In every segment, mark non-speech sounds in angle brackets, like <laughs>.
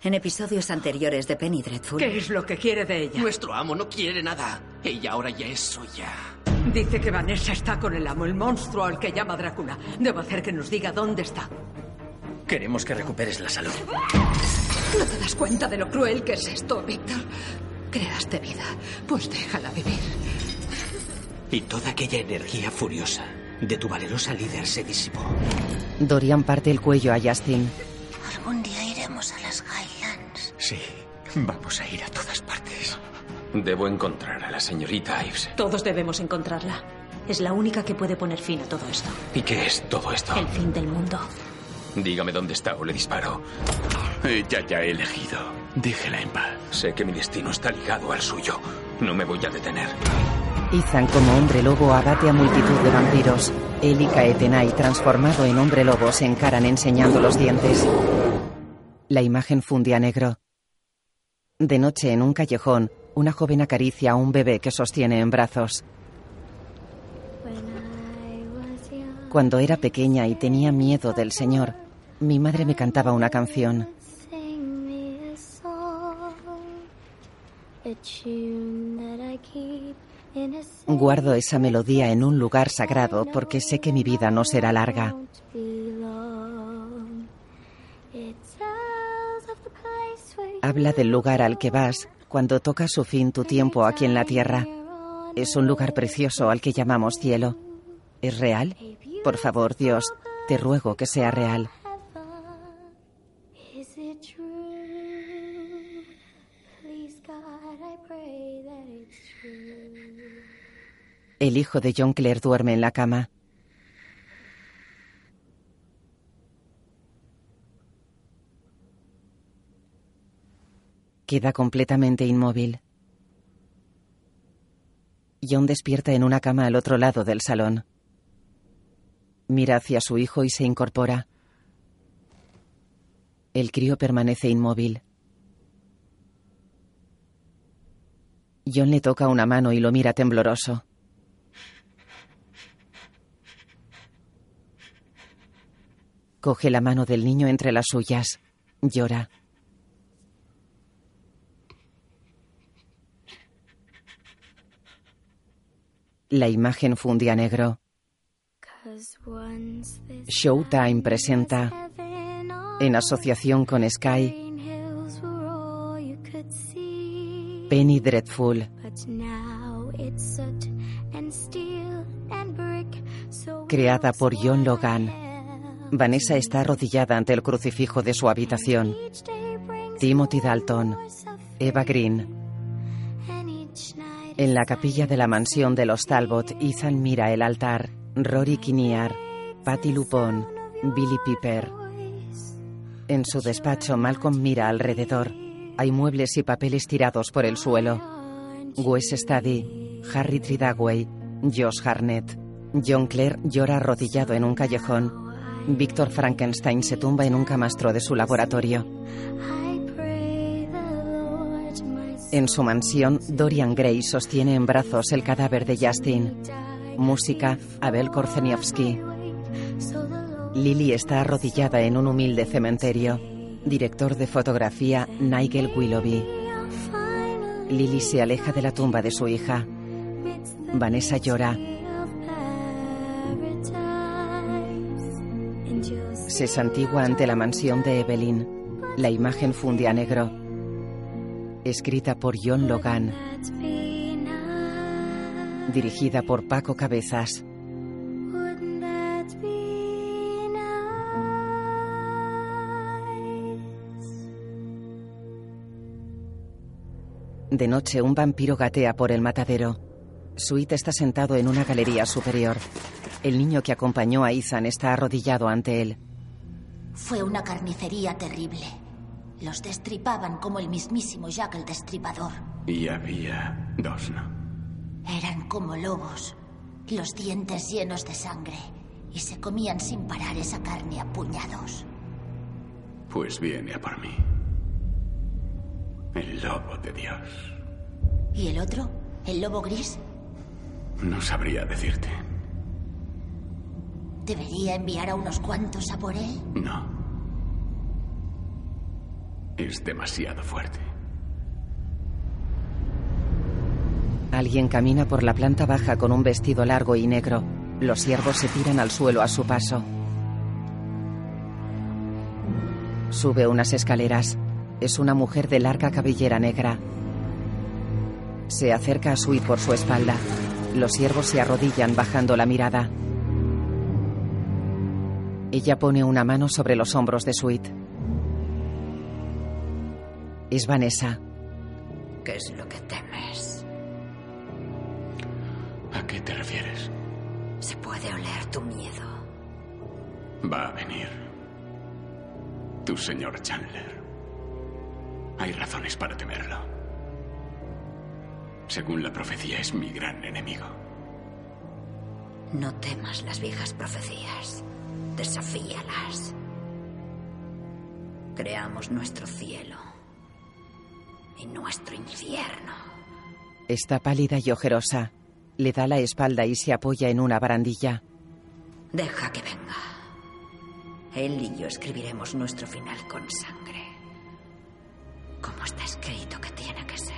En episodios anteriores de Penny Dreadful. ¿Qué es lo que quiere de ella? Nuestro amo no quiere nada. Ella ahora ya es suya. Dice que Vanessa está con el amo, el monstruo al que llama Drácula. Debo hacer que nos diga dónde está. Queremos que recuperes la salud. ¿No te das cuenta de lo cruel que es esto, Víctor? Creaste vida, pues déjala vivir. Y toda aquella energía furiosa de tu valerosa líder se disipó. Dorian parte el cuello a Justin. Algún día vamos a ir a todas partes. Debo encontrar a la señorita Ives. Todos debemos encontrarla. Es la única que puede poner fin a todo esto. ¿Y qué es todo esto? El fin del mundo. Dígame dónde está o le disparo. Ella ya ha elegido. Déjela en paz. Sé que mi destino está ligado al suyo. No me voy a detener. Ethan como hombre lobo abate a multitud de vampiros. Él y Kaetenai, transformado en hombre lobo, se encaran enseñando los dientes. La imagen funde a negro. De noche, en un callejón, una joven acaricia a un bebé que sostiene en brazos. Cuando era pequeña y tenía miedo del Señor, mi madre me cantaba una canción. Guardo esa melodía en un lugar sagrado porque sé que mi vida no será larga. Habla del lugar al que vas cuando toca su fin tu tiempo aquí en la tierra. Es un lugar precioso al que llamamos cielo. ¿Es real? Por favor, Dios, te ruego que sea real. El hijo de John Clare duerme en la cama. Queda completamente inmóvil. John despierta en una cama al otro lado del salón. Mira hacia su hijo y se incorpora. El crío permanece inmóvil. John le toca una mano y lo mira tembloroso. Coge la mano del niño entre las suyas. Llora. La imagen funde a negro. Showtime presenta, en asociación con Sky, Penny Dreadful. Creada por John Logan. Vanessa está arrodillada ante el crucifijo de su habitación. Timothy Dalton. Eva Green. En la capilla de la mansión de los Talbot, Ethan mira el altar. Rory Kinnear, Patty Lupon, Billy Piper. En su despacho, Malcolm mira alrededor. Hay muebles y papeles tirados por el suelo. Wes Study, Harry Tridagway, Josh Harnett. John Clare llora arrodillado en un callejón. Víctor Frankenstein se tumba en un camastro de su laboratorio. En su mansión, Dorian Gray sostiene en brazos el cadáver de Justin. Música, Abel Korzeniowski. Lily está arrodillada en un humilde cementerio. Director de fotografía, Nigel Willoughby. Lily se aleja de la tumba de su hija. Vanessa llora. Se santigua ante la mansión de Evelyn. La imagen funde a negro. Escrita por John Logan. Dirigida por Paco Cabezas. De noche, un vampiro gatea por el matadero. Sweet está sentado en una galería superior. El niño que acompañó a Ethan está arrodillado ante él. Fue una carnicería terrible. Los destripaban como el mismísimo Jack el Destripador. Y había dos, ¿no? Eran como lobos, los dientes llenos de sangre, y se comían sin parar esa carne a puñados. Pues viene a por mí. El lobo de Dios. ¿Y el otro? ¿El lobo gris? No sabría decirte. ¿Debería enviar a unos cuantos a por él? No. Es demasiado fuerte. Alguien camina por la planta baja con un vestido largo y negro. Los siervos se tiran al suelo a su paso. Sube unas escaleras. Es una mujer de larga cabellera negra. Se acerca a Sweet por su espalda. Los siervos se arrodillan bajando la mirada. Ella pone una mano sobre los hombros de Sweet. Es Vanessa. ¿Qué es lo que temes? ¿A qué te refieres? Se puede oler tu miedo. Va a venir. Tu señor Chandler. Hay razones para temerlo. Según la profecía, es mi gran enemigo. No temas las viejas profecías. Desafíalas. Creamos nuestro cielo y nuestro infierno. Está pálida y ojerosa. Le da la espalda y se apoya en una barandilla. Deja que venga. Él y yo escribiremos nuestro final con sangre. Como está escrito que tiene que ser.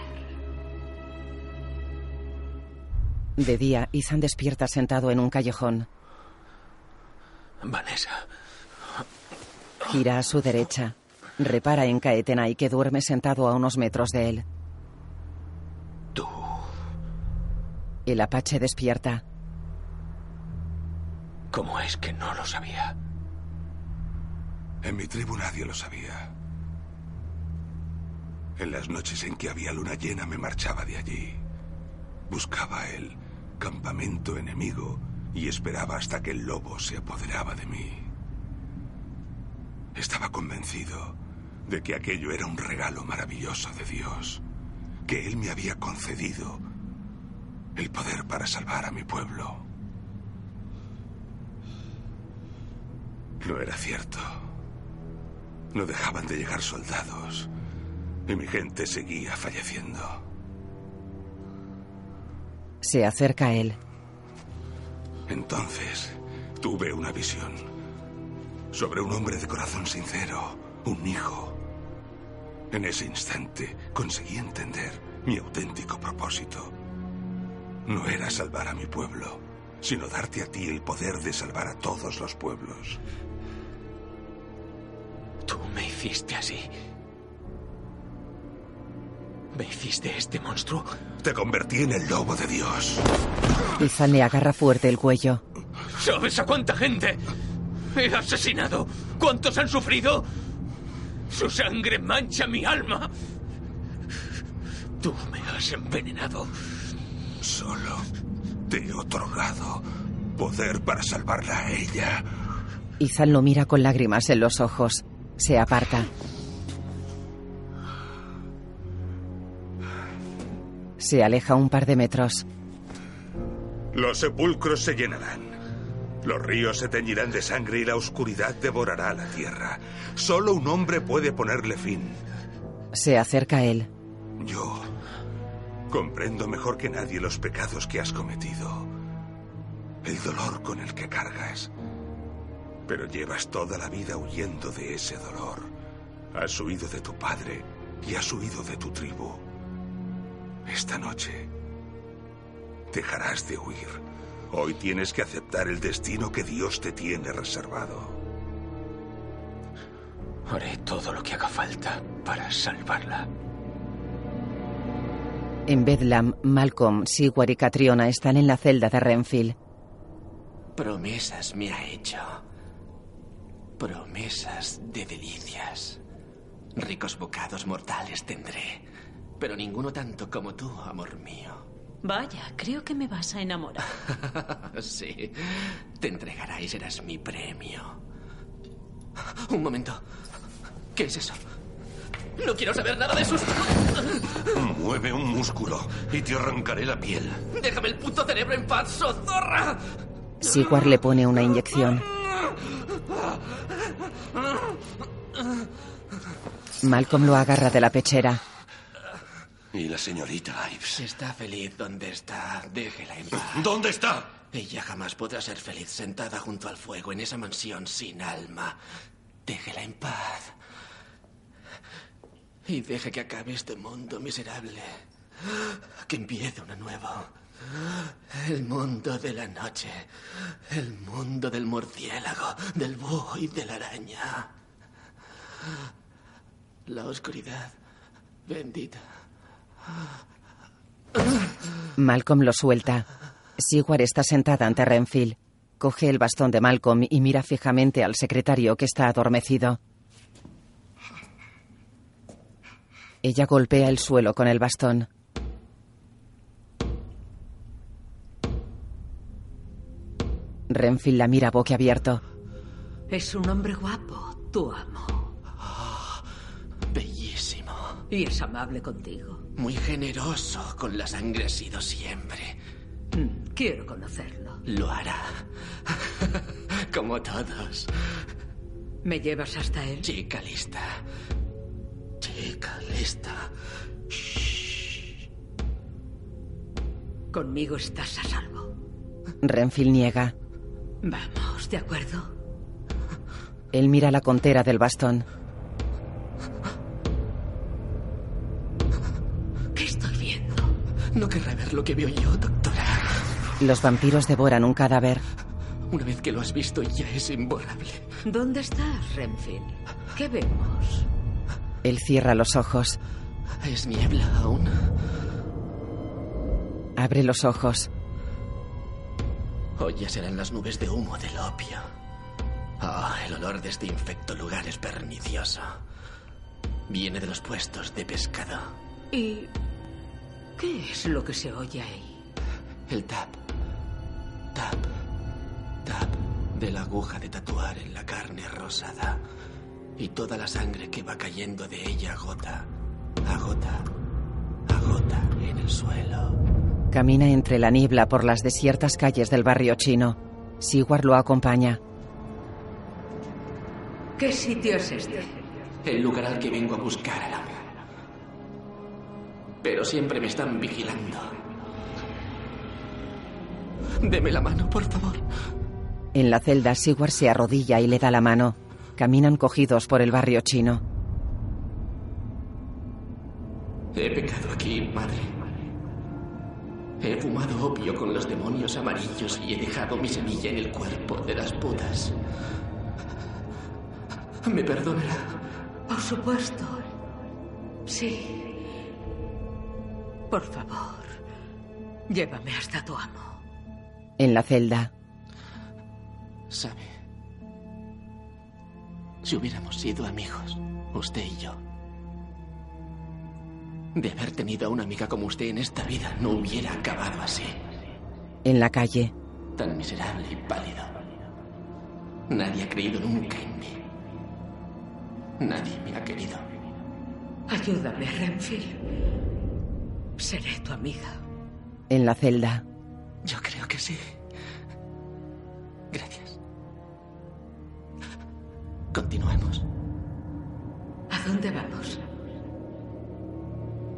De día, Ethan despierta sentado en un callejón. Vanessa. Gira a su derecha. Repara en Kaetenay que duerme sentado a unos metros de él. Tú. El apache despierta. ¿Cómo es que no lo sabía? En mi tribu nadie lo sabía. En las noches en que había luna llena me marchaba de allí. Buscaba el campamento enemigo y esperaba hasta que el lobo se apoderaba de mí. Estaba convencido de que aquello era un regalo maravilloso de Dios, que Él me había concedido el poder para salvar a mi pueblo. No era cierto. No dejaban de llegar soldados y mi gente seguía falleciendo. Se acerca a él. Entonces tuve una visión sobre un hombre de corazón sincero, un hijo. En ese instante conseguí entender mi auténtico propósito. No era salvar a mi pueblo, sino darte a ti el poder de salvar a todos los pueblos. Tú me hiciste así. ¿Me hiciste este monstruo? Te convertí en el lobo de Dios. Ethan le agarra fuerte el cuello. ¿Sabes a cuánta gente he asesinado? ¿Cuántos han sufrido? Su sangre mancha mi alma. Tú me has envenenado. Solo te he otorgado poder para salvarla a ella. Ethan lo mira con lágrimas en los ojos. Se aparta. Se aleja un par de metros. Los sepulcros se llenarán. Los ríos se teñirán de sangre y la oscuridad devorará la tierra. Solo un hombre puede ponerle fin. Se acerca a él. Yo comprendo mejor que nadie los pecados que has cometido. El dolor con el que cargas. Pero llevas toda la vida huyendo de ese dolor. Has huido de tu padre y has huido de tu tribu. Esta noche dejarás de huir. Hoy tienes que aceptar el destino que Dios te tiene reservado. Haré todo lo que haga falta para salvarla. En Bedlam, Malcolm, Sigwar y Catriona están en la celda de Renfield. Promesas me ha hecho. Promesas de delicias. Ricos bocados mortales tendré, pero ninguno tanto como tú, amor mío. Vaya, creo que me vas a enamorar. <laughs> sí, te entregará y serás mi premio. Un momento. ¿Qué es eso? No quiero saber nada de sus... Mueve un músculo y te arrancaré la piel. ¡Déjame el puto cerebro en paz, sozorra! Sigwar le pone una inyección. Malcolm lo agarra de la pechera. ¿Y la señorita Ives? Está feliz donde está. Déjela en paz. ¿Dónde está? Ella jamás podrá ser feliz sentada junto al fuego en esa mansión sin alma. Déjela en paz. Y deje que acabe este mundo miserable. Que empiece uno nuevo. El mundo de la noche. El mundo del murciélago, del búho y de la araña. La oscuridad bendita. Malcolm lo suelta. Sigward está sentada ante Renfield. Coge el bastón de Malcolm y mira fijamente al secretario que está adormecido. Ella golpea el suelo con el bastón. Renfield la mira boquiabierto. Es un hombre guapo, tu amo. bellísimo. Y es amable contigo. Muy generoso con la sangre ha sido siempre. Quiero conocerlo. Lo hará. <laughs> Como todos. ¿Me llevas hasta él? Chica lista. Chica lista. Conmigo estás a salvo. Renfield niega. Vamos, ¿de acuerdo? Él mira la contera del bastón. No querrá ver lo que veo yo, doctora. Los vampiros devoran un cadáver. Una vez que lo has visto ya es imborrable. ¿Dónde estás, Renfield? ¿Qué vemos? Él cierra los ojos. ¿Es niebla aún? Abre los ojos. Hoy ya serán las nubes de humo del opio. Ah, el olor de este infecto lugar es pernicioso. Viene de los puestos de pescado. ¿Y qué es lo que se oye ahí? El tap. Tap. Tap de la aguja de tatuar en la carne rosada. Y toda la sangre que va cayendo de ella gota a gota a gota en el suelo. Camina entre la niebla por las desiertas calles del barrio chino. Sigward lo acompaña. ¿Qué sitio es este? El lugar al que vengo a buscar al amo. Pero siempre me están vigilando. Deme la mano, por favor. En la celda, Sigward se arrodilla y le da la mano. Caminan cogidos por el barrio chino. He pecado aquí, madre. He fumado opio con los demonios amarillos y he dejado mi semilla en el cuerpo de las putas. ¿Me perdonará? Por supuesto. Sí. Por favor, llévame hasta tu amo. En la celda, Sabe, si hubiéramos sido amigos, usted y yo, de haber tenido a una amiga como usted en esta vida, no hubiera acabado así. en la calle, Tan miserable y pálido. Nadie ha creído nunca en mí. Nadie me ha querido. Ayúdame, Renfield. Seré tu amiga. en la celda, Yo creo que sí. Gracias. Continuemos. ¿A dónde vamos?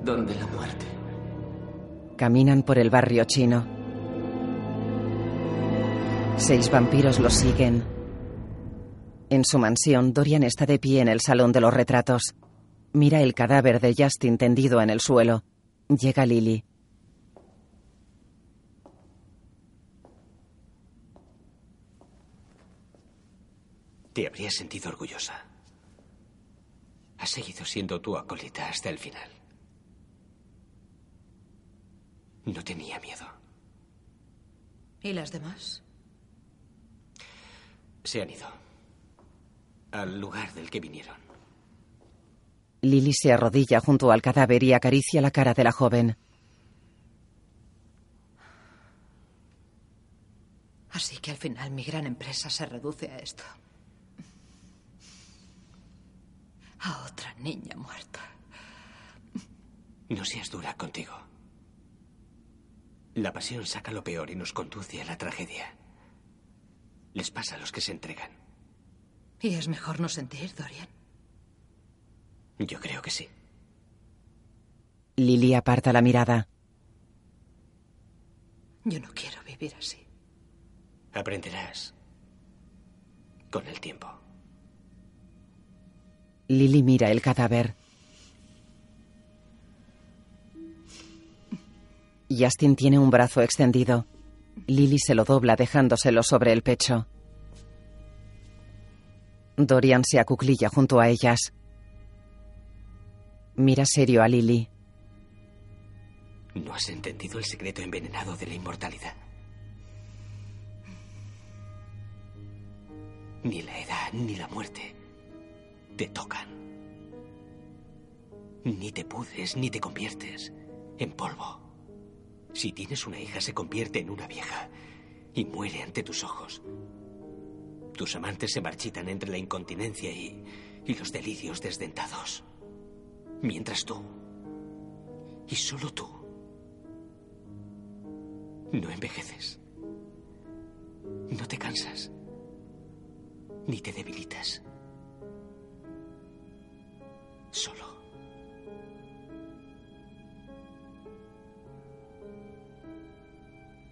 Donde la muerte. caminan por el barrio chino. Seis vampiros los siguen. En su mansión, Dorian está de pie en el salón de los retratos. Mira el cadáver de Justin tendido en el suelo. Llega Lily. Te habrías sentido orgullosa. Has seguido siendo tu acólita hasta el final. No tenía miedo. ¿Y las demás? Se han ido. Al lugar del que vinieron. Lily se arrodilla junto al cadáver y acaricia la cara de la joven. Así que al final mi gran empresa se reduce a esto. A otra niña muerta. No seas dura contigo. La pasión saca lo peor y nos conduce a la tragedia. Les pasa a los que se entregan. Y es mejor no sentir, Dorian. Yo creo que sí. Lily aparta la mirada. Yo no quiero vivir así. Aprenderás con el tiempo. Lily mira el cadáver. Justin tiene un brazo extendido. Lily se lo dobla dejándoselo sobre el pecho. Dorian se acuclilla junto a ellas. Mira serio a Lily. No has entendido el secreto envenenado de la inmortalidad. Ni la edad ni la muerte te tocan. Ni te pudres ni te conviertes en polvo. Si tienes una hija se convierte en una vieja y muere ante tus ojos. Tus amantes se marchitan entre la incontinencia y, y los delirios desdentados. Mientras tú, y solo tú, no envejeces. No te cansas. Ni te debilitas. Solo.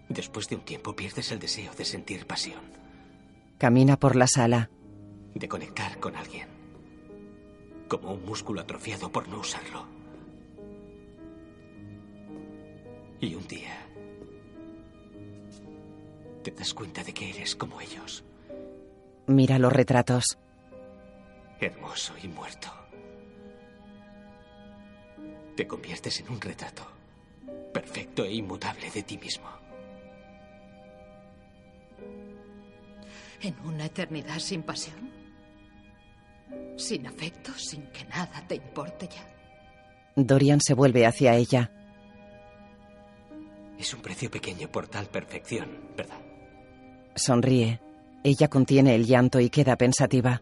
Después de un tiempo pierdes el deseo de sentir pasión. Camina por la sala. De conectar con alguien. Como un músculo atrofiado por no usarlo. Y un día te das cuenta de que eres como ellos. Mira los retratos. Hermoso y muerto. Te conviertes en un retrato. Perfecto e inmutable de ti mismo. ¿En una eternidad sin pasión? ¿Sin afecto? ¿Sin que nada te importe ya? Dorian se vuelve hacia ella. Es un precio pequeño por tal perfección, ¿verdad? Sonríe. Ella contiene el llanto y queda pensativa.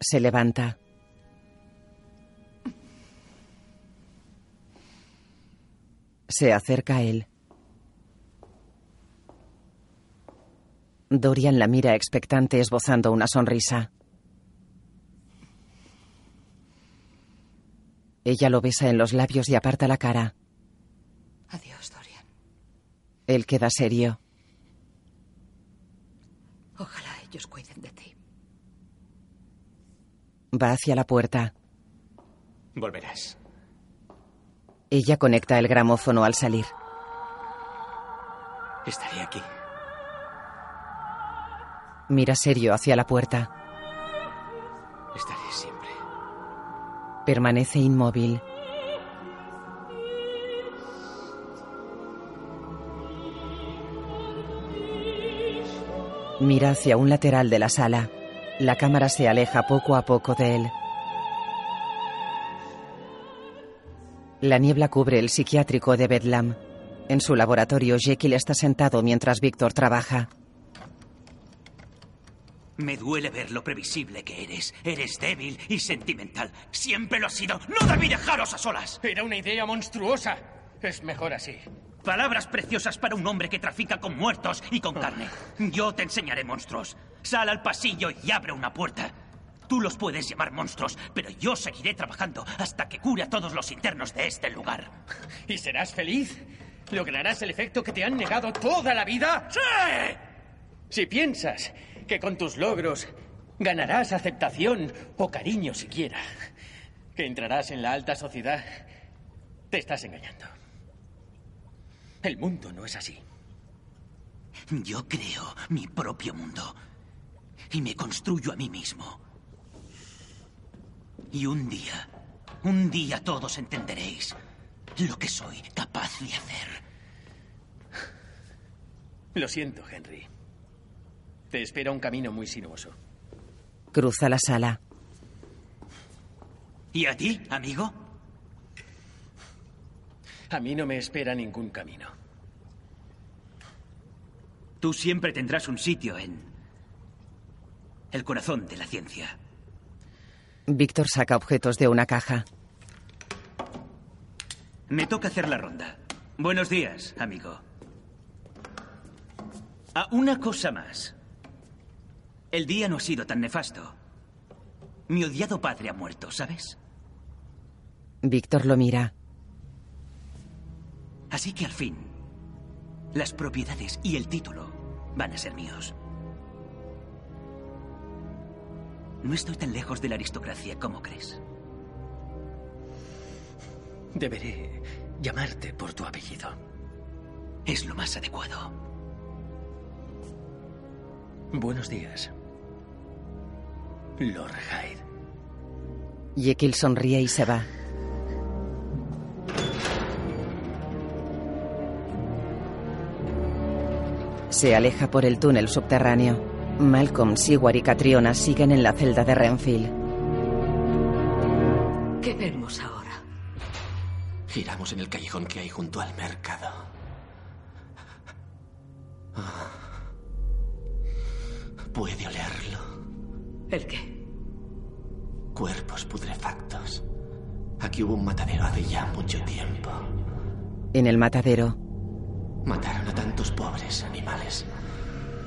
Se levanta. Se acerca a él. Dorian la mira expectante esbozando una sonrisa. Ella lo besa en los labios y aparta la cara. Adiós, Dorian. Él queda serio. Ojalá ellos cuiden de ti. Va hacia la puerta. Volverás. Ella conecta el gramófono al salir. Estaré aquí. Mira serio hacia la puerta. Estaré siempre. Permanece inmóvil. Mira hacia un lateral de la sala. La cámara se aleja poco a poco de él. La niebla cubre el psiquiátrico de Bedlam. En su laboratorio, Jekyll está sentado mientras Víctor trabaja. Me duele ver lo previsible que eres. Eres débil y sentimental. Siempre lo has sido. No debí dejaros a solas. Era una idea monstruosa. Es mejor así. Palabras preciosas para un hombre que trafica con muertos y con carne. Yo te enseñaré monstruos. Sal al pasillo y abre una puerta. Tú los puedes llamar monstruos, pero yo seguiré trabajando hasta que cure a todos los internos de este lugar. ¿Y serás feliz? ¿Lograrás el efecto que te han negado toda la vida? ¡Sí! Si piensas que con tus logros ganarás aceptación o cariño siquiera, que entrarás en la alta sociedad, te estás engañando. El mundo no es así. Yo creo mi propio mundo y me construyo a mí mismo. Y un día, un día todos entenderéis lo que soy capaz de hacer. Lo siento, Henry. Te espera un camino muy sinuoso. Cruza la sala. ¿Y a ti, amigo? A mí no me espera ningún camino. Tú siempre tendrás un sitio en el corazón de la ciencia. Víctor saca objetos de una caja. Me toca hacer la ronda. Buenos días, amigo. Ah, una cosa más. El día no ha sido tan nefasto. Mi odiado padre ha muerto, ¿sabes? Víctor lo mira. Así que al fin, las propiedades y el título van a ser míos. No estoy tan lejos de la aristocracia como crees. Deberé llamarte por tu apellido. Es lo más adecuado. Buenos días. Lord Hyde. Jekyll sonríe y se va. Se aleja por el túnel subterráneo. Malcolm, Sigward y Catriona siguen en la celda de Renfield. ¿Qué vemos ahora? Giramos en el callejón que hay junto al mercado. Ah. Puede olerlo. ¿El qué? Aquí hubo un matadero hace ya mucho tiempo. En el matadero, Mataron a tantos pobres animales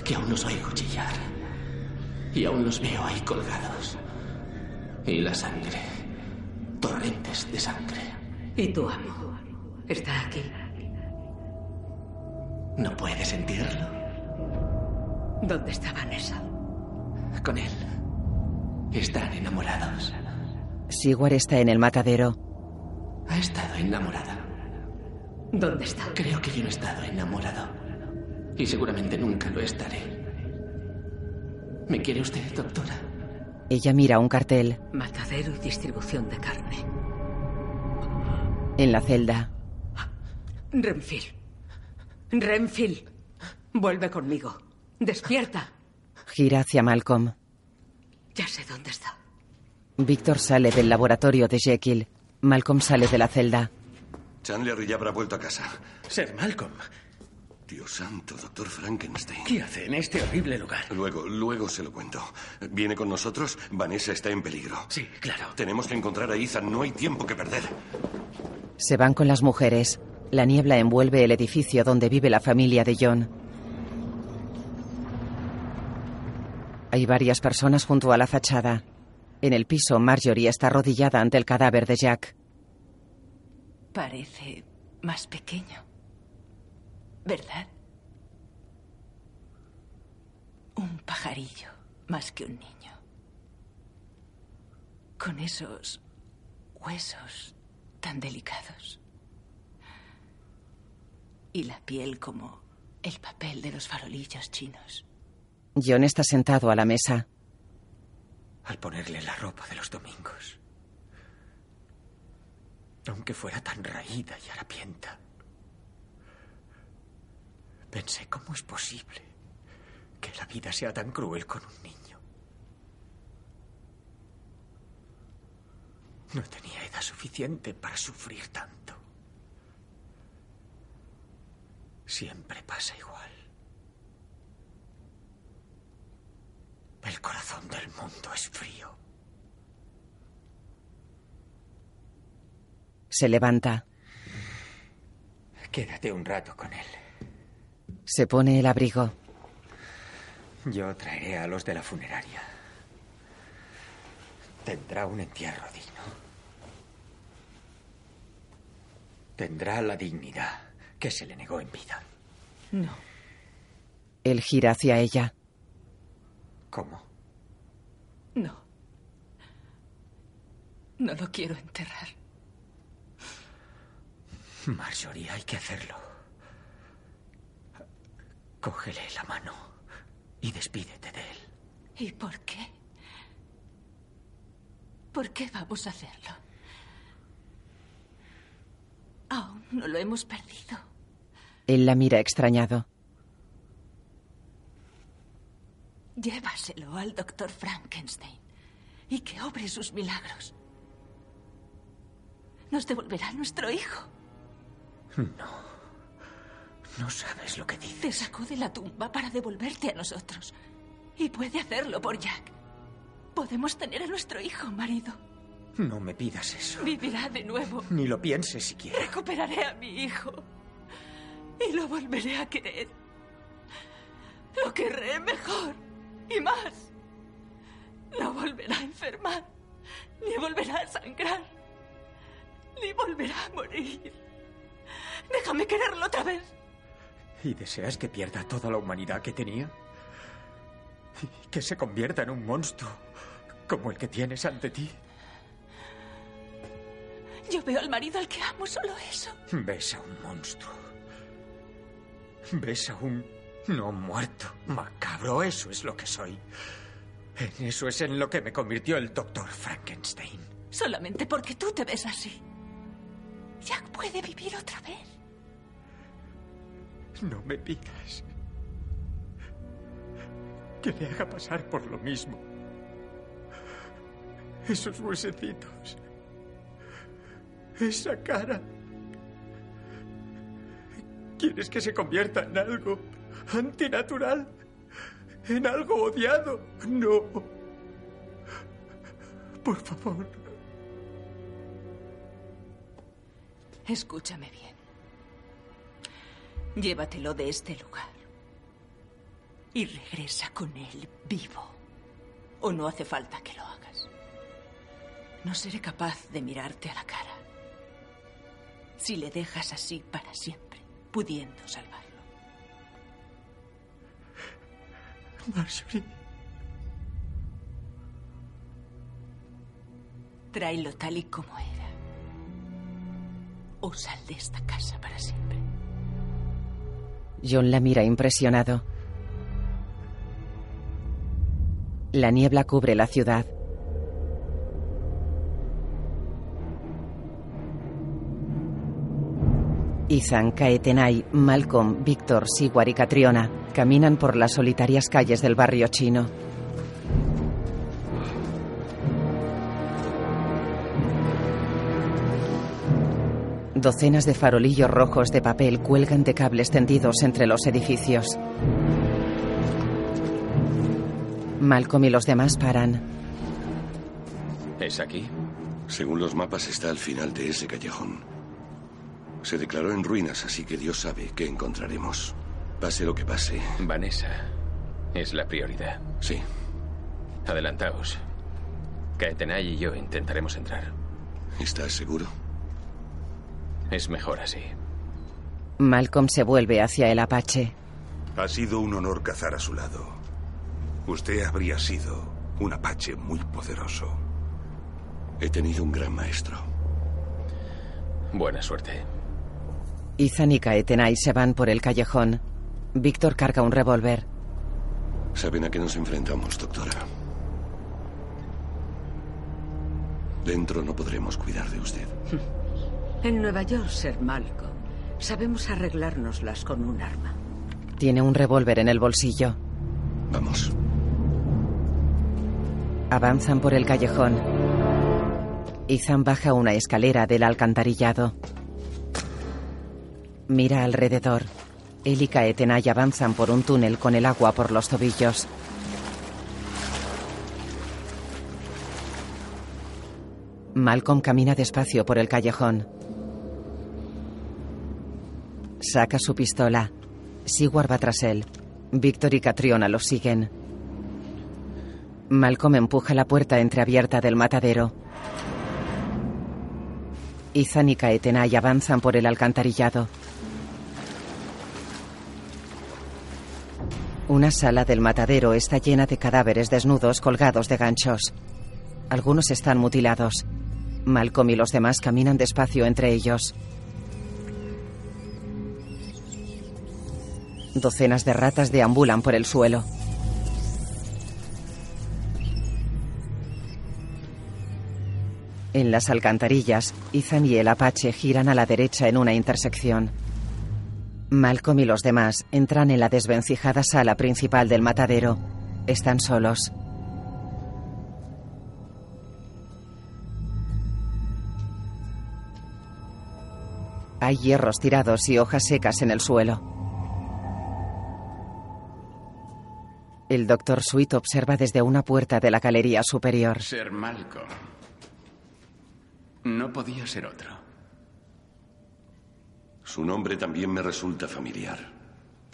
que aún los oigo chillar. Y aún los veo ahí colgados. Y la sangre. Torrentes de sangre. ¿Y tu amo? ¿Está aquí? ¿No puede sentirlo? ¿Dónde está Vanessa? Con él. Están enamorados. Sigward está en el matadero. Ha estado enamorada. ¿Dónde está? Creo que yo no he estado enamorado. Y seguramente nunca lo estaré. ¿Me quiere usted, doctora? Ella mira un cartel. Matadero y distribución de carne. En la celda, Renfield. Renfield. Vuelve conmigo. Despierta. gira hacia Malcolm. Ya sé dónde está. Víctor sale del laboratorio de Jekyll. Malcolm sale de la celda. Chandler ya habrá vuelto a casa. Ser Malcolm. Dios santo, doctor Frankenstein. ¿Qué hace en este horrible lugar? Luego, luego se lo cuento. ¿Viene con nosotros? Vanessa está en peligro. Sí, claro. Tenemos que encontrar a Ethan. No hay tiempo que perder. Se van con las mujeres. La niebla envuelve el edificio donde vive la familia de John. Hay varias personas junto a la fachada. En el piso, Marjorie está arrodillada ante el cadáver de Jack. Parece más pequeño. ¿Verdad? Un pajarillo más que un niño. Con esos huesos tan delicados. Y la piel como el papel de los farolillos chinos. John está sentado a la mesa. Al ponerle la ropa de los domingos. Aunque fuera tan raída y harapienta. Pensé, ¿cómo es posible que la vida sea tan cruel con un niño? No tenía edad suficiente para sufrir tanto. Siempre pasa igual. El corazón del mundo es frío. Se levanta. Quédate un rato con él. Se pone el abrigo. Yo traeré a los de la funeraria. Tendrá un entierro digno. Tendrá la dignidad que se le negó en vida. No. Él gira hacia ella. ¿Cómo? No. No lo quiero enterrar. Marjorie, hay que hacerlo. Cógele la mano y despídete de él. ¿Y por qué? ¿Por qué vamos a hacerlo? Aún no lo hemos perdido. Él la mira extrañado. Llévaselo al doctor Frankenstein y que obre sus milagros. Nos devolverá nuestro hijo. No. No sabes lo que dices. Te sacó de la tumba para devolverte a nosotros. Y puede hacerlo por Jack. Podemos tener a nuestro hijo, marido. No me pidas eso. Vivirá de nuevo. Ni lo pienses siquiera. Recuperaré a mi hijo. Y lo volveré a querer. Lo querré mejor y más. No volverá a enfermar. Ni volverá a sangrar. Ni volverá a morir. Déjame quererlo otra vez. ¿Y deseas que pierda toda la humanidad que tenía? ¿Y que se convierta en un monstruo como el que tienes ante ti. Yo veo al marido al que amo, solo eso. Ves a un monstruo. Ves a un no muerto, macabro. Eso es lo que soy. En eso es en lo que me convirtió el doctor Frankenstein. Solamente porque tú te ves así. Jack puede vivir otra vez. No me pidas que le haga pasar por lo mismo. Esos huesecitos. Esa cara. ¿Quieres que se convierta en algo antinatural? ¿En algo odiado? No. Por favor. Escúchame bien. Llévatelo de este lugar. Y regresa con él vivo. O no hace falta que lo hagas. No seré capaz de mirarte a la cara. Si le dejas así para siempre, pudiendo salvarlo. Marjorie. Tráelo tal y como era. O sal de esta casa para siempre. John la mira impresionado. La niebla cubre la ciudad. Ethan, Kaetenay, Malcolm, Víctor, Sigwar y Catriona caminan por las solitarias calles del barrio chino. Docenas de farolillos rojos de papel cuelgan de cables tendidos entre los edificios. Malcolm y los demás paran. ¿Es aquí? Según los mapas está al final de ese callejón. Se declaró en ruinas, así que Dios sabe qué encontraremos. Pase lo que pase. Vanessa es la prioridad. Sí. Adelantaos. Kaetenay y yo intentaremos entrar. ¿Estás seguro? Es mejor así. Malcolm se vuelve hacia el Apache. Ha sido un honor cazar a su lado. Usted habría sido un Apache muy poderoso. He tenido un gran maestro. Buena suerte. Ethan y Kaetenay se van por el callejón. Víctor carga un revólver. ¿Saben a qué nos enfrentamos, doctora? Dentro no podremos cuidar de usted. <laughs> En Nueva York, Sir Malcolm, sabemos arreglárnoslas con un arma. Tiene un revólver en el bolsillo. Vamos. Avanzan por el callejón. Ethan baja una escalera del alcantarillado. Mira alrededor. Él y Kaetenay avanzan por un túnel con el agua por los tobillos. Malcolm camina despacio por el callejón. Saca su pistola. Sigward va tras él. Víctor y Catriona lo siguen. Malcolm empuja la puerta entreabierta del matadero. Ethan y Kaetenay avanzan por el alcantarillado. Una sala del matadero está llena de cadáveres desnudos colgados de ganchos. Algunos están mutilados. Malcolm y los demás caminan despacio entre ellos. Docenas de ratas deambulan por el suelo. En las alcantarillas, Ethan y el Apache giran a la derecha en una intersección. Malcolm y los demás entran en la desvencijada sala principal del matadero. Están solos. Hay hierros tirados y hojas secas en el suelo. El doctor Sweet observa desde una puerta de la galería superior. Ser Malcolm. No podía ser otro. Su nombre también me resulta familiar.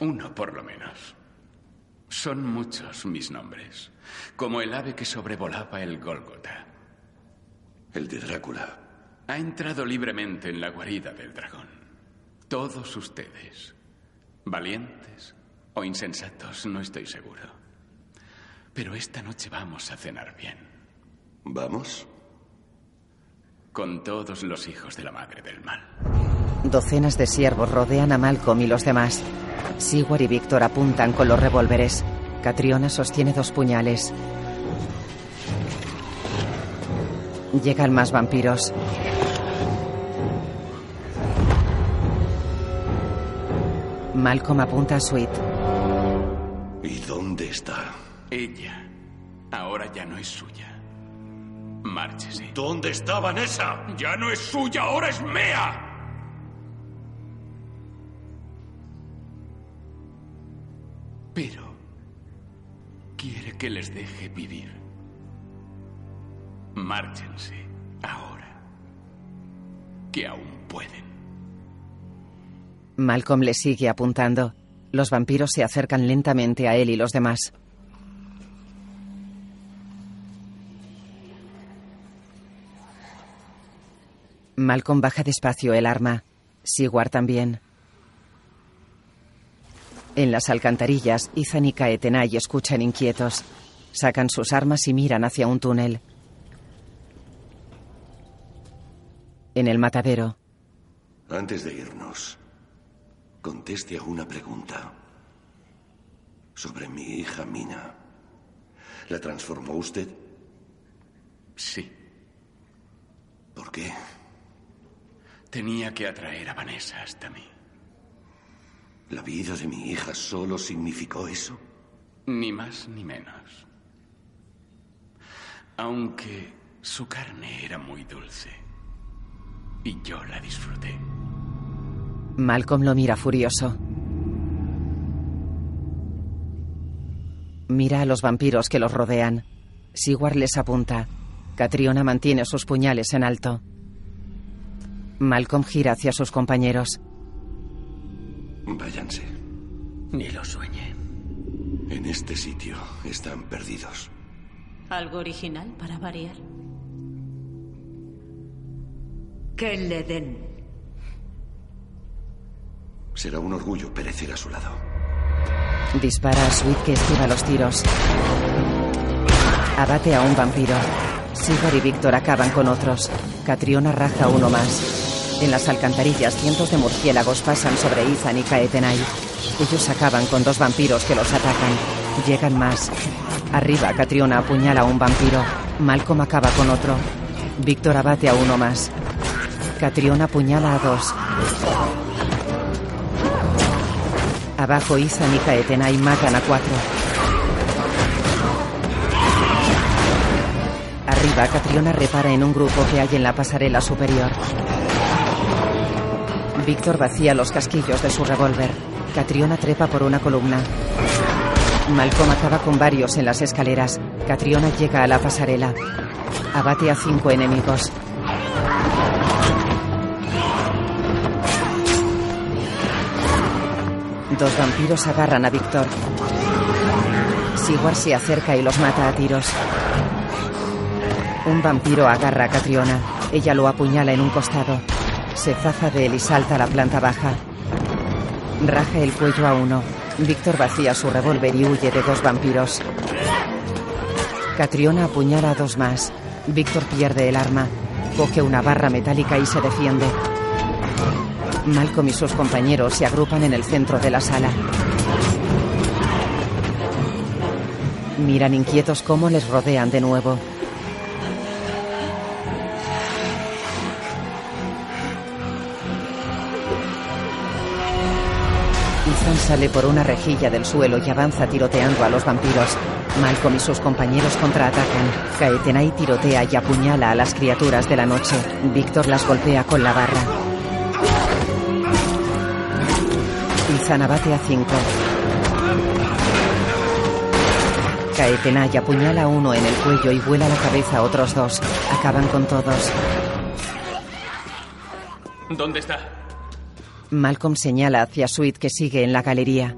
Uno, por lo menos. Son muchos mis nombres. Como el ave que sobrevolaba el Gólgota. El de Drácula. Ha entrado libremente en la guarida del dragón. Todos ustedes. Valientes o insensatos, no estoy seguro. Pero esta noche vamos a cenar bien. ¿Vamos? Con todos los hijos de la madre del mal. Docenas de siervos rodean a Malcolm y los demás. Sigward y Víctor apuntan con los revólveres. Catriona sostiene dos puñales. Llegan más vampiros. Malcolm apunta a Sweet. ¿Y dónde está? Ella ahora ya no es suya. Márchese. ¿Dónde está Vanessa? Ya no es suya, ahora es mía. Que les deje vivir. Márchense ahora, que aún pueden. Malcolm le sigue apuntando. Los vampiros se acercan lentamente a él y los demás. Malcolm baja despacio el arma. Sigward también. En las alcantarillas, Ethan y Kaetenay escuchan inquietos. Sacan sus armas y miran hacia un túnel. En el matadero, Antes de irnos, conteste a una pregunta. Sobre mi hija Mina. ¿La transformó usted? Sí. ¿Por qué? Tenía que atraer a Vanessa hasta mí. ¿La vida de mi hija solo significó eso? Ni más ni menos. Aunque su carne era muy dulce. Y yo la disfruté. Malcolm lo mira furioso. Mira a los vampiros que los rodean. Sigward les apunta. Catriona mantiene sus puñales en alto. Malcolm gira hacia sus compañeros. Váyanse. Ni lo sueñe. En este sitio están perdidos. Algo original para variar. Que le den. Será un orgullo perecer a su lado. Dispara a Sweet que esquiva los tiros. Abate a un vampiro. Sigurd y Víctor acaban con otros. Catriona raja uno más. En las alcantarillas, cientos de murciélagos pasan sobre Ethan y Kaetenay. Ellos acaban con dos vampiros que los atacan. Llegan más. Arriba, Catriona apuñala a un vampiro. Malcolm acaba con otro. Víctor abate a uno más. Catriona apuñala a dos. Abajo, Ethan y Kaetenay matan a cuatro. Arriba, Catriona repara en un grupo que hay en la pasarela superior. Víctor vacía los casquillos de su revólver. Catriona trepa por una columna. Malcolm acaba con varios en las escaleras. Catriona llega a la pasarela. Abate a cinco enemigos. Dos vampiros agarran a Víctor. Sigward se acerca y los mata a tiros. Un vampiro agarra a Catriona. Ella lo apuñala en un costado. Se zafa de él y salta a la planta baja. Raja el cuello a uno. Víctor vacía su revólver y huye de dos vampiros. Catriona apuñala a dos más. Víctor pierde el arma. Coge una barra metálica y se defiende. Malcolm y sus compañeros se agrupan en el centro de la sala. Miran inquietos cómo les rodean de nuevo. Sale por una rejilla del suelo y avanza tiroteando a los vampiros. Malcolm y sus compañeros contraatacan. Kaetenay tirotea y apuñala a las criaturas de la noche. Víctor las golpea con la barra. Ethan abate a cinco. Kaetenay apuñala a uno en el cuello y vuela la cabeza a otros dos. Acaban con todos. ¿Dónde está? Malcolm señala hacia Sweet que sigue en la galería.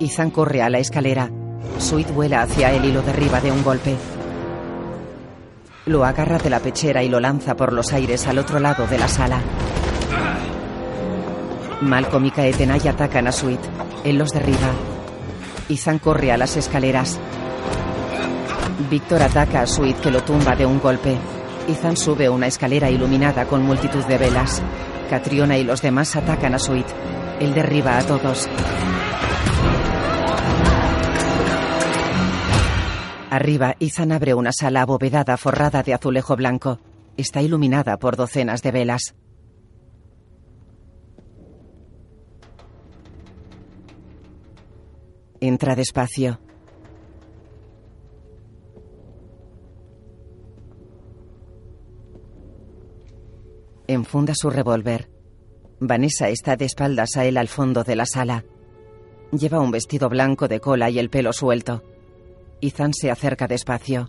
Ethan corre a la escalera. Sweet vuela hacia él y lo derriba de un golpe. Lo agarra de la pechera y lo lanza por los aires al otro lado de la sala. Malcolm y Kaetenay atacan a Sweet. Él los derriba. Ethan corre a las escaleras. Víctor ataca a Sweet que lo tumba de un golpe. Ethan sube una escalera iluminada con multitud de velas. Catriona y los demás atacan a Sweet. Él derriba a todos. Arriba, Ethan abre una sala abovedada forrada de azulejo blanco. Está iluminada por docenas de velas. Entra despacio. Enfunda su revólver. Vanessa está de espaldas a él al fondo de la sala. Lleva un vestido blanco de cola y el pelo suelto. Ethan se acerca despacio.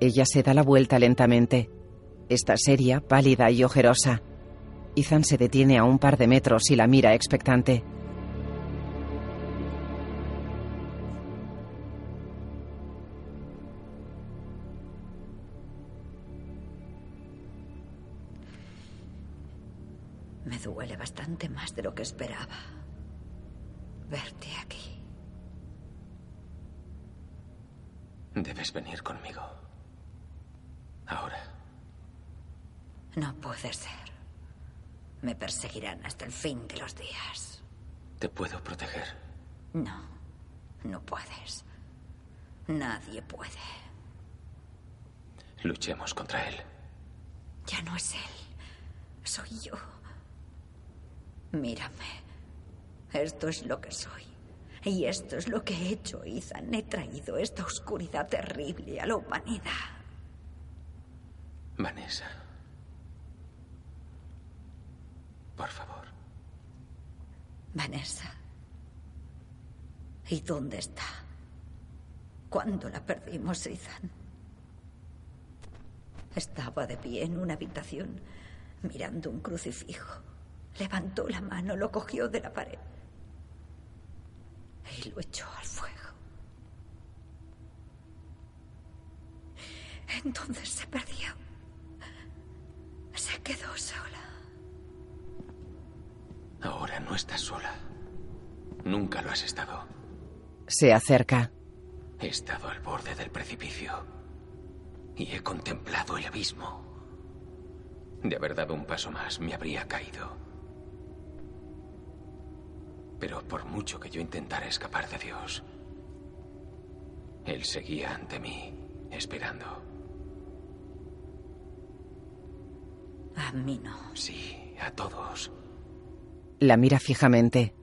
Ella se da la vuelta lentamente. Está seria, pálida y ojerosa. Ethan se detiene a un par de metros y la mira expectante. Bastante más de lo que esperaba. Verte aquí. Debes venir conmigo. Ahora. No puede ser. Me perseguirán hasta el fin de los días. Te puedo proteger. No, no puedes. Nadie puede. Luchemos contra él. Ya no es él. Soy yo. Mírame. Esto es lo que soy. Y esto es lo que he hecho, Ethan. He traído esta oscuridad terrible a la humanidad. Vanessa. Por favor. Vanessa. ¿Y dónde está? ¿Cuándo la perdimos, Ethan? Estaba de pie en una habitación, mirando un crucifijo. Levantó la mano, lo cogió de la pared y lo echó al fuego. Entonces se perdió. Se quedó sola. Ahora no estás sola. Nunca lo has estado. Se acerca. He estado al borde del precipicio y he contemplado el abismo. De haber dado un paso más, me habría caído. Pero por mucho que yo intentara escapar de Dios, Él seguía ante mí, esperando. A mí no. Sí, a todos. La mira fijamente.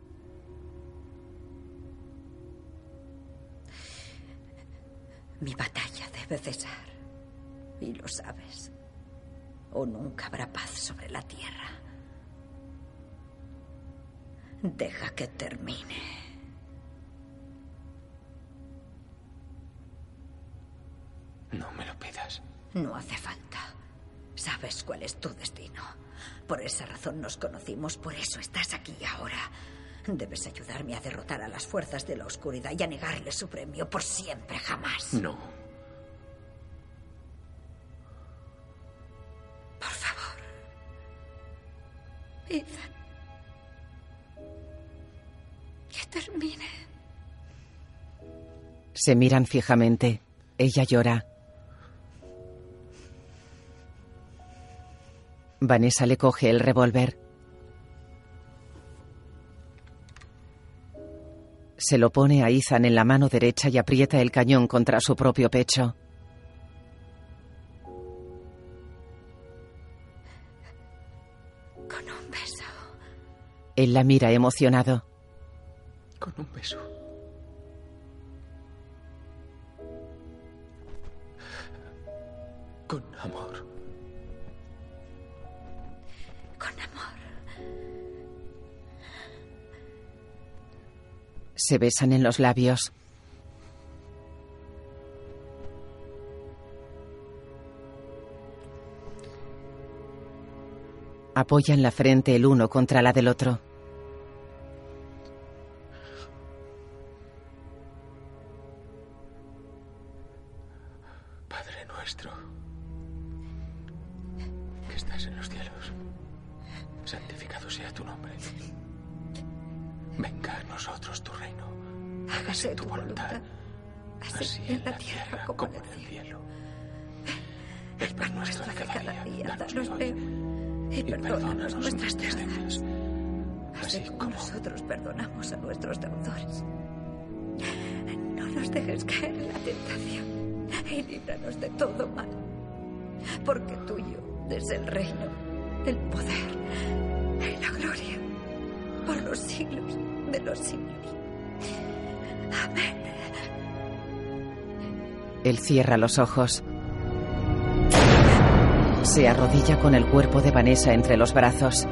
Mi batalla debe cesar. Y lo sabes. O nunca habrá paz sobre la tierra. Deja que termine. No me lo pidas. No hace falta. Sabes cuál es tu destino. Por esa razón nos conocimos, por eso estás aquí ahora. Debes ayudarme a derrotar a las fuerzas de la oscuridad y a negarle su premio por siempre, jamás. No. Se miran fijamente. Ella llora. Vanessa le coge el revólver. Se lo pone a Ethan en la mano derecha y aprieta el cañón contra su propio pecho. Con un beso. Él la mira emocionado. Con un beso. Con amor. Con amor. Se besan en los labios. Apoyan la frente el uno contra la del otro. Hágase tu voluntad, así, en la tierra como en el cielo. El pan nuestro de cada día, danos hoy, y perdónanos nuestras deudas, así como nosotros perdonamos a nuestros deudores. No nos dejes caer en la tentación y líbranos de todo mal, porque tuyo es el reino, el poder y la gloria por los siglos de los siglos. Él cierra los ojos. Se arrodilla con el cuerpo de Vanessa entre los brazos.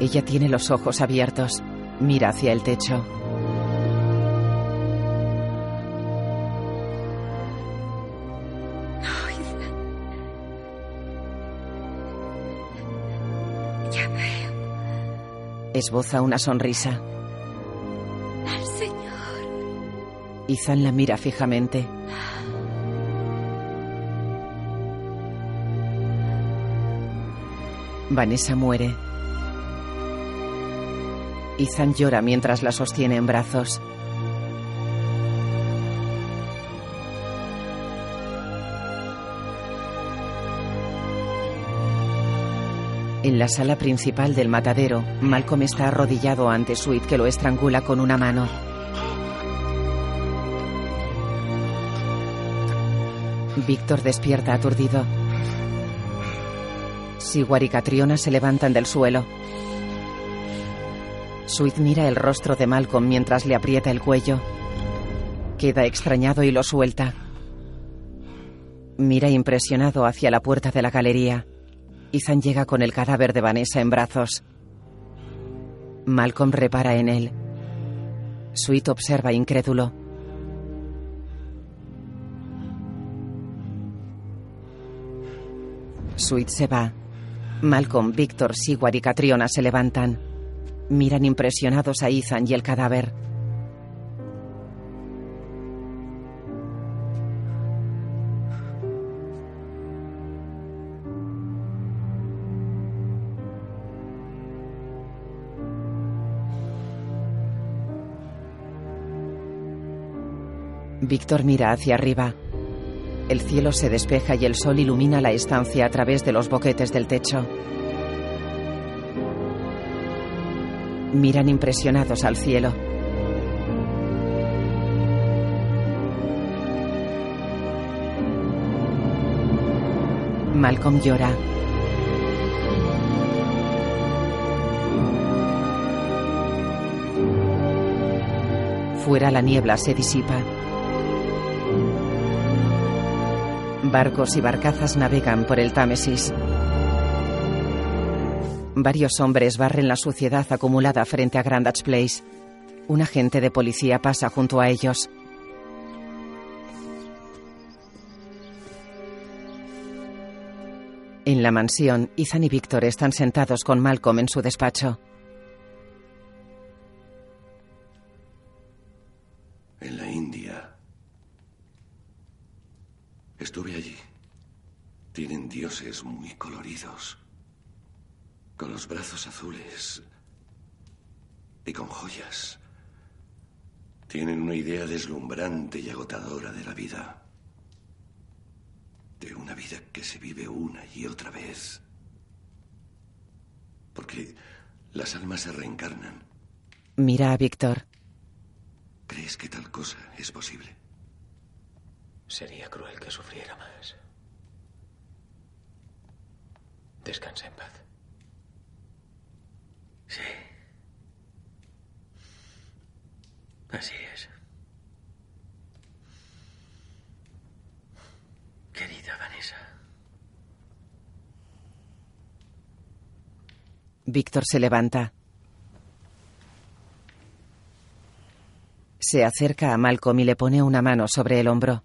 Ella tiene los ojos abiertos. Mira hacia el techo. Esboza una sonrisa. al Señor. Ethan la mira fijamente. Vanessa muere. Ethan llora mientras la sostiene en brazos. En la sala principal del matadero, Malcolm está arrodillado ante Sweet que lo estrangula con una mano. Víctor despierta aturdido. Sigwar y Catriona se levantan del suelo. Sweet mira el rostro de Malcolm mientras le aprieta el cuello. Queda extrañado y lo suelta. Mira impresionado hacia la puerta de la galería. Ethan llega con el cadáver de Vanessa en brazos. Malcolm repara en él. Sweet observa incrédulo. Sweet se va. Malcolm, Víctor, Sigward y Catriona se levantan. Miran impresionados a Ethan y el cadáver. Víctor mira hacia arriba. El cielo se despeja y el sol ilumina la estancia a través de los boquetes del techo. Miran impresionados al cielo. Malcolm llora. Fuera la niebla se disipa. Barcos y barcazas navegan por el Támesis. Varios hombres barren la suciedad acumulada frente a Grandage Place. Un agente de policía pasa junto a ellos. En la mansión, Ethan y Víctor están sentados con Malcolm en su despacho. Estuve allí. Tienen dioses muy coloridos. Con los brazos azules. Y con joyas. Tienen una idea deslumbrante y agotadora de la vida. De una vida que se vive una y otra vez. Porque las almas se reencarnan. Mira a Víctor. ¿Crees que tal cosa es posible? Sería cruel que sufriera más. Descansa en paz. Sí. Así es. Querida Vanessa. Víctor se levanta. Se acerca a Malcolm y le pone una mano sobre el hombro.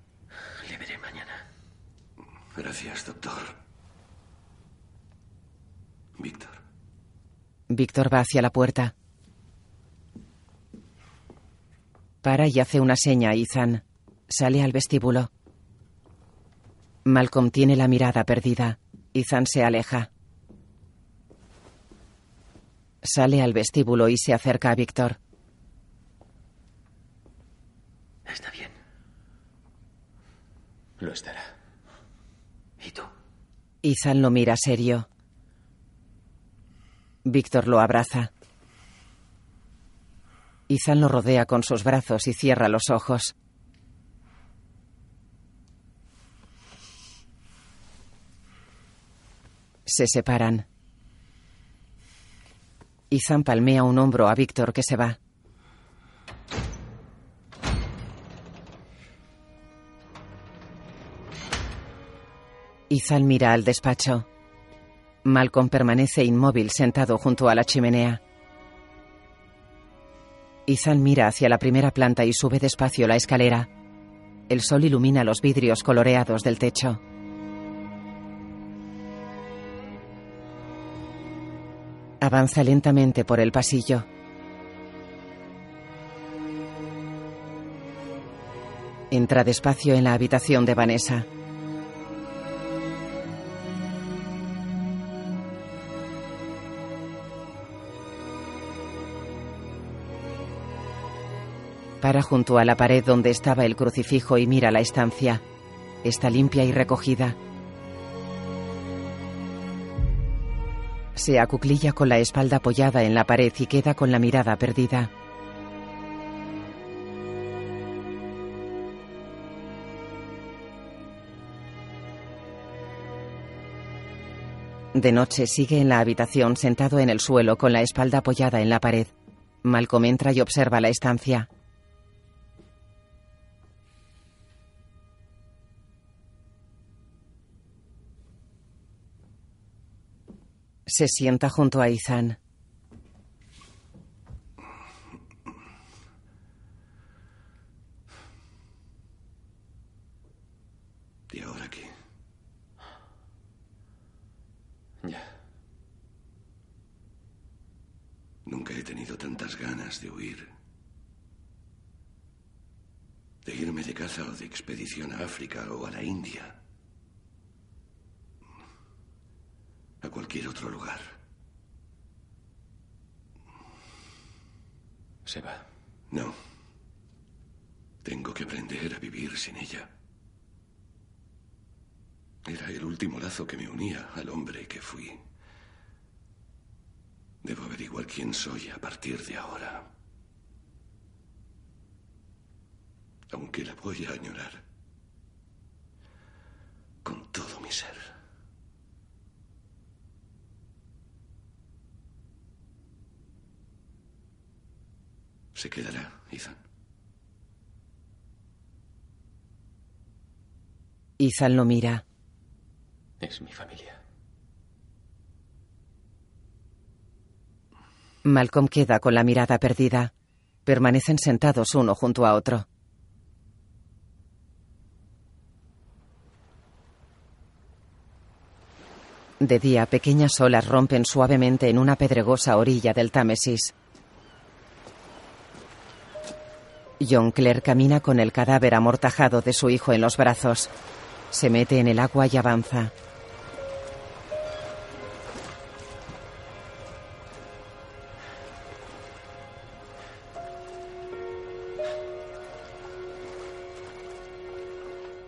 Gracias, doctor. Víctor. Víctor va hacia la puerta. Para y hace una seña a Ethan. Sale al vestíbulo. Malcolm tiene la mirada perdida. Ethan se aleja. Sale al vestíbulo y se acerca a Víctor. Está bien. Lo estará. ¿Y tú? Ethan lo mira serio. Víctor lo abraza. Ethan lo rodea con sus brazos y cierra los ojos. Se separan. Ethan palmea un hombro a Víctor que se va. Ethan mira al despacho. Malcolm permanece inmóvil sentado junto a la chimenea. Ethan mira hacia la primera planta y sube despacio la escalera. El sol ilumina los vidrios coloreados del techo. Avanza lentamente por el pasillo. Entra despacio en la habitación de Vanessa. Para junto a la pared donde estaba el crucifijo y mira la estancia. Está limpia y recogida. Se acuclilla con la espalda apoyada en la pared y queda con la mirada perdida. De noche sigue en la habitación sentado en el suelo con la espalda apoyada en la pared. Malcolm entra y observa la estancia. Se sienta junto a Ethan. ¿Y ahora qué? Ya. Nunca he tenido tantas ganas de huir. De irme de caza o de expedición a África o a la India. A cualquier otro lugar. Se va. No. Tengo que aprender a vivir sin ella. Era el último lazo que me unía al hombre que fui. Debo averiguar quién soy a partir de ahora. Aunque la voy a añorar. Con todo mi ser. Se quedará, Ethan. Ethan lo mira. Es mi familia. Malcolm queda con la mirada perdida. Permanecen sentados uno junto a otro. De día, pequeñas olas rompen suavemente en una pedregosa orilla del Támesis. John Clare camina con el cadáver amortajado de su hijo en los brazos. Se mete en el agua y avanza.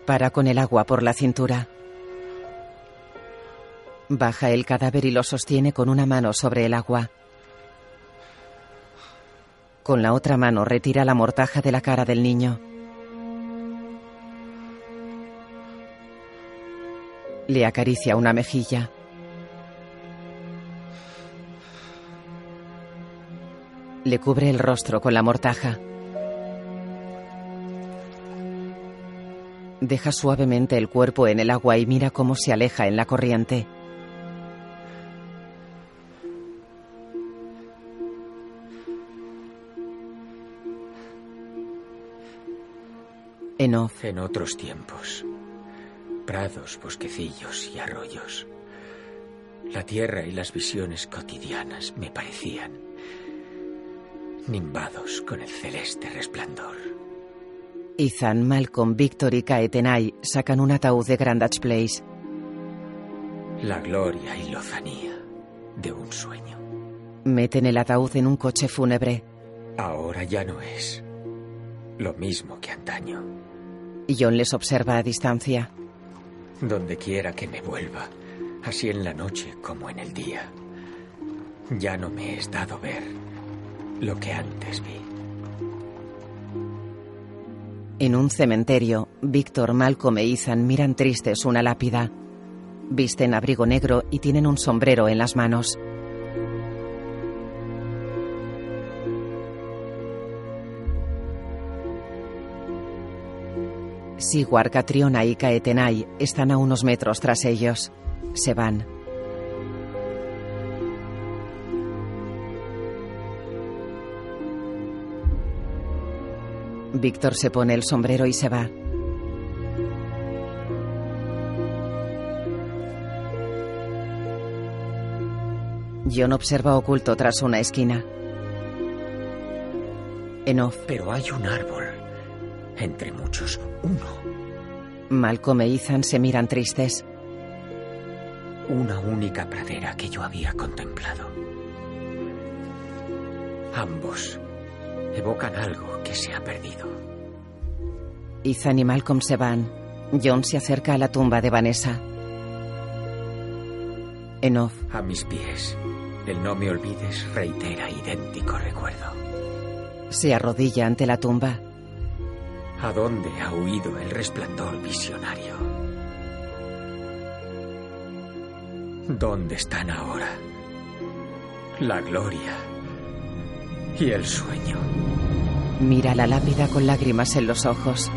Para con el agua por la cintura. Baja el cadáver y lo sostiene con una mano sobre el agua. Con la otra mano retira la mortaja de la cara del niño. Le acaricia una mejilla. Le cubre el rostro con la mortaja. Deja suavemente el cuerpo en el agua y mira cómo se aleja en la corriente. En off. En otros tiempos. Prados, bosquecillos y arroyos. La tierra y las visiones cotidianas me parecían nimbados con el celeste resplandor. Ethan, Malcolm, Victor y Kaetenay sacan un ataúd de Grandage Place. La gloria y lozanía de un sueño. Meten el ataúd en un coche fúnebre. Ahora ya no es lo mismo que antaño. John les observa a distancia. Donde quiera que me vuelva, así en la noche como en el día, ya no me es dado ver lo que antes vi. En un cementerio, Víctor, Malcolm e Ethan miran tristes una lápida. Visten abrigo negro y tienen un sombrero en las manos. Sigwar, Catriona y Kaetenai están a unos metros tras ellos. Se van. Víctor se pone el sombrero y se va. John observa oculto tras una esquina. En off. Pero hay un árbol. Entre muchos, uno. Malcolm e Ethan se miran tristes. Una única pradera que yo había contemplado. Ambos evocan algo que se ha perdido. Ethan y Malcolm se van. John se acerca a la tumba de Vanessa. En off. A mis pies. El no me olvides reitera idéntico recuerdo. Se arrodilla ante la tumba. ¿A dónde ha huido el resplandor visionario? ¿Dónde están ahora? La gloria y el sueño. Mira la lápida con lágrimas en los ojos.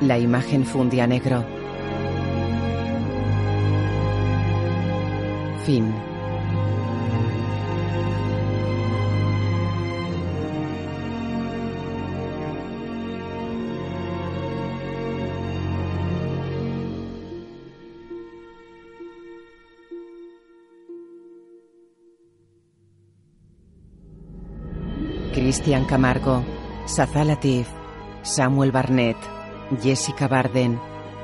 La imagen funde a negro. Fin. Cristian Camargo, Saza Latif, Samuel Barnett, Jessica Barden,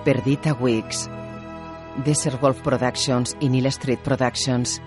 Perdita Wicks, Desert Wolf Productions y Neil Street Productions.